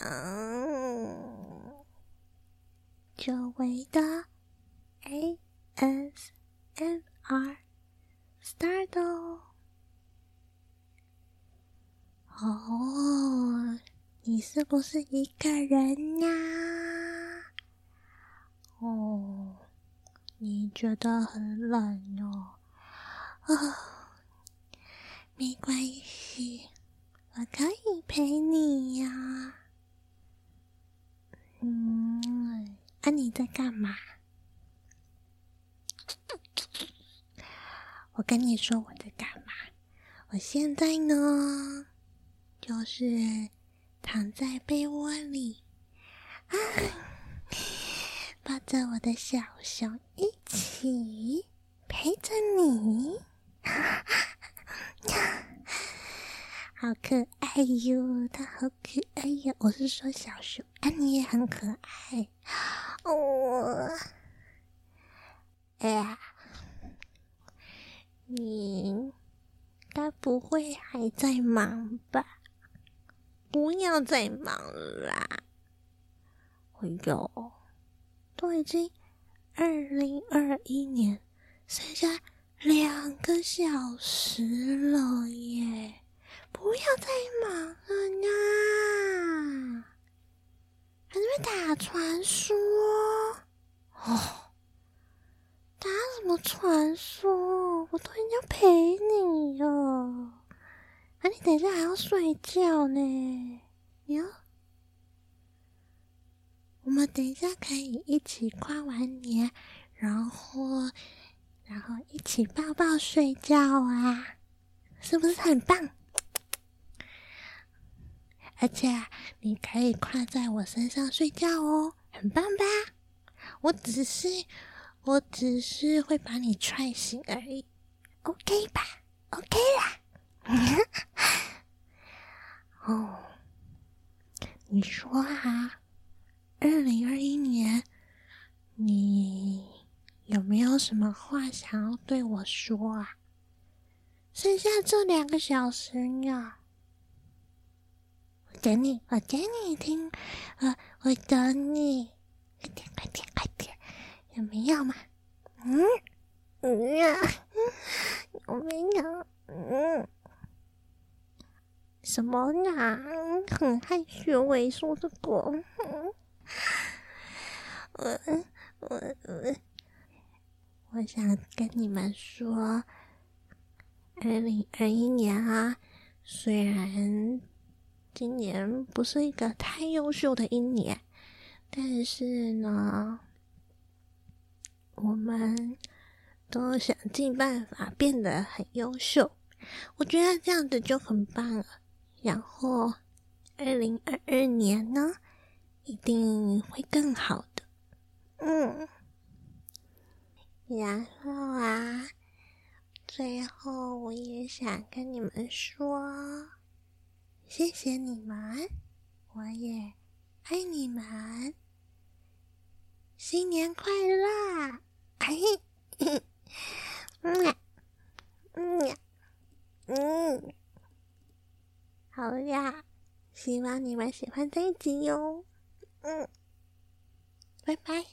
嗯，久违的 ASMR start 哦，你是不是一个人呀？哦，你觉得很冷哦？啊、哦，没关系，我可以陪你呀。嗯，啊，你在干嘛？我跟你说我在干嘛？我现在呢，就是躺在被窝里，啊，抱着我的小熊一起陪着你。好可爱爱哟，它好可爱呀！我是说小熊，啊，你也很可爱哦。哎呀，你该不会还在忙吧？不要再忙啦！哎呦，都已经二零二一年，剩下两个小时了耶！不要再忙了呀！还在打传说哦？打什么传说？我都已经陪你了，啊，你等一下还要睡觉呢？你要？我们等一下可以一起跨完年，然后，然后一起抱抱睡觉啊，是不是很棒？而且你可以跨在我身上睡觉哦，很棒吧？我只是，我只是会把你踹醒而已，OK 吧？OK 啦。哦，你说啊，二零二一年，你有没有什么话想要对我说啊？剩下这两个小时呢？我。等你，我等你听，我我等你，有没有嘛？嗯，嗯呀，有没有？嗯，什么呀？很害羞，我说这个，嗯，我我我，我想跟你们说，二零二一年啊，虽然。今年不是一个太优秀的一年，但是呢，我们都想尽办法变得很优秀。我觉得这样子就很棒了。然后，二零二二年呢，一定会更好的。嗯，然后啊，最后我也想跟你们说。谢谢你们，我也爱你们。新年快乐！哎，嗯嗯嗯，好呀，希望你们喜欢这一集哟。嗯，拜拜。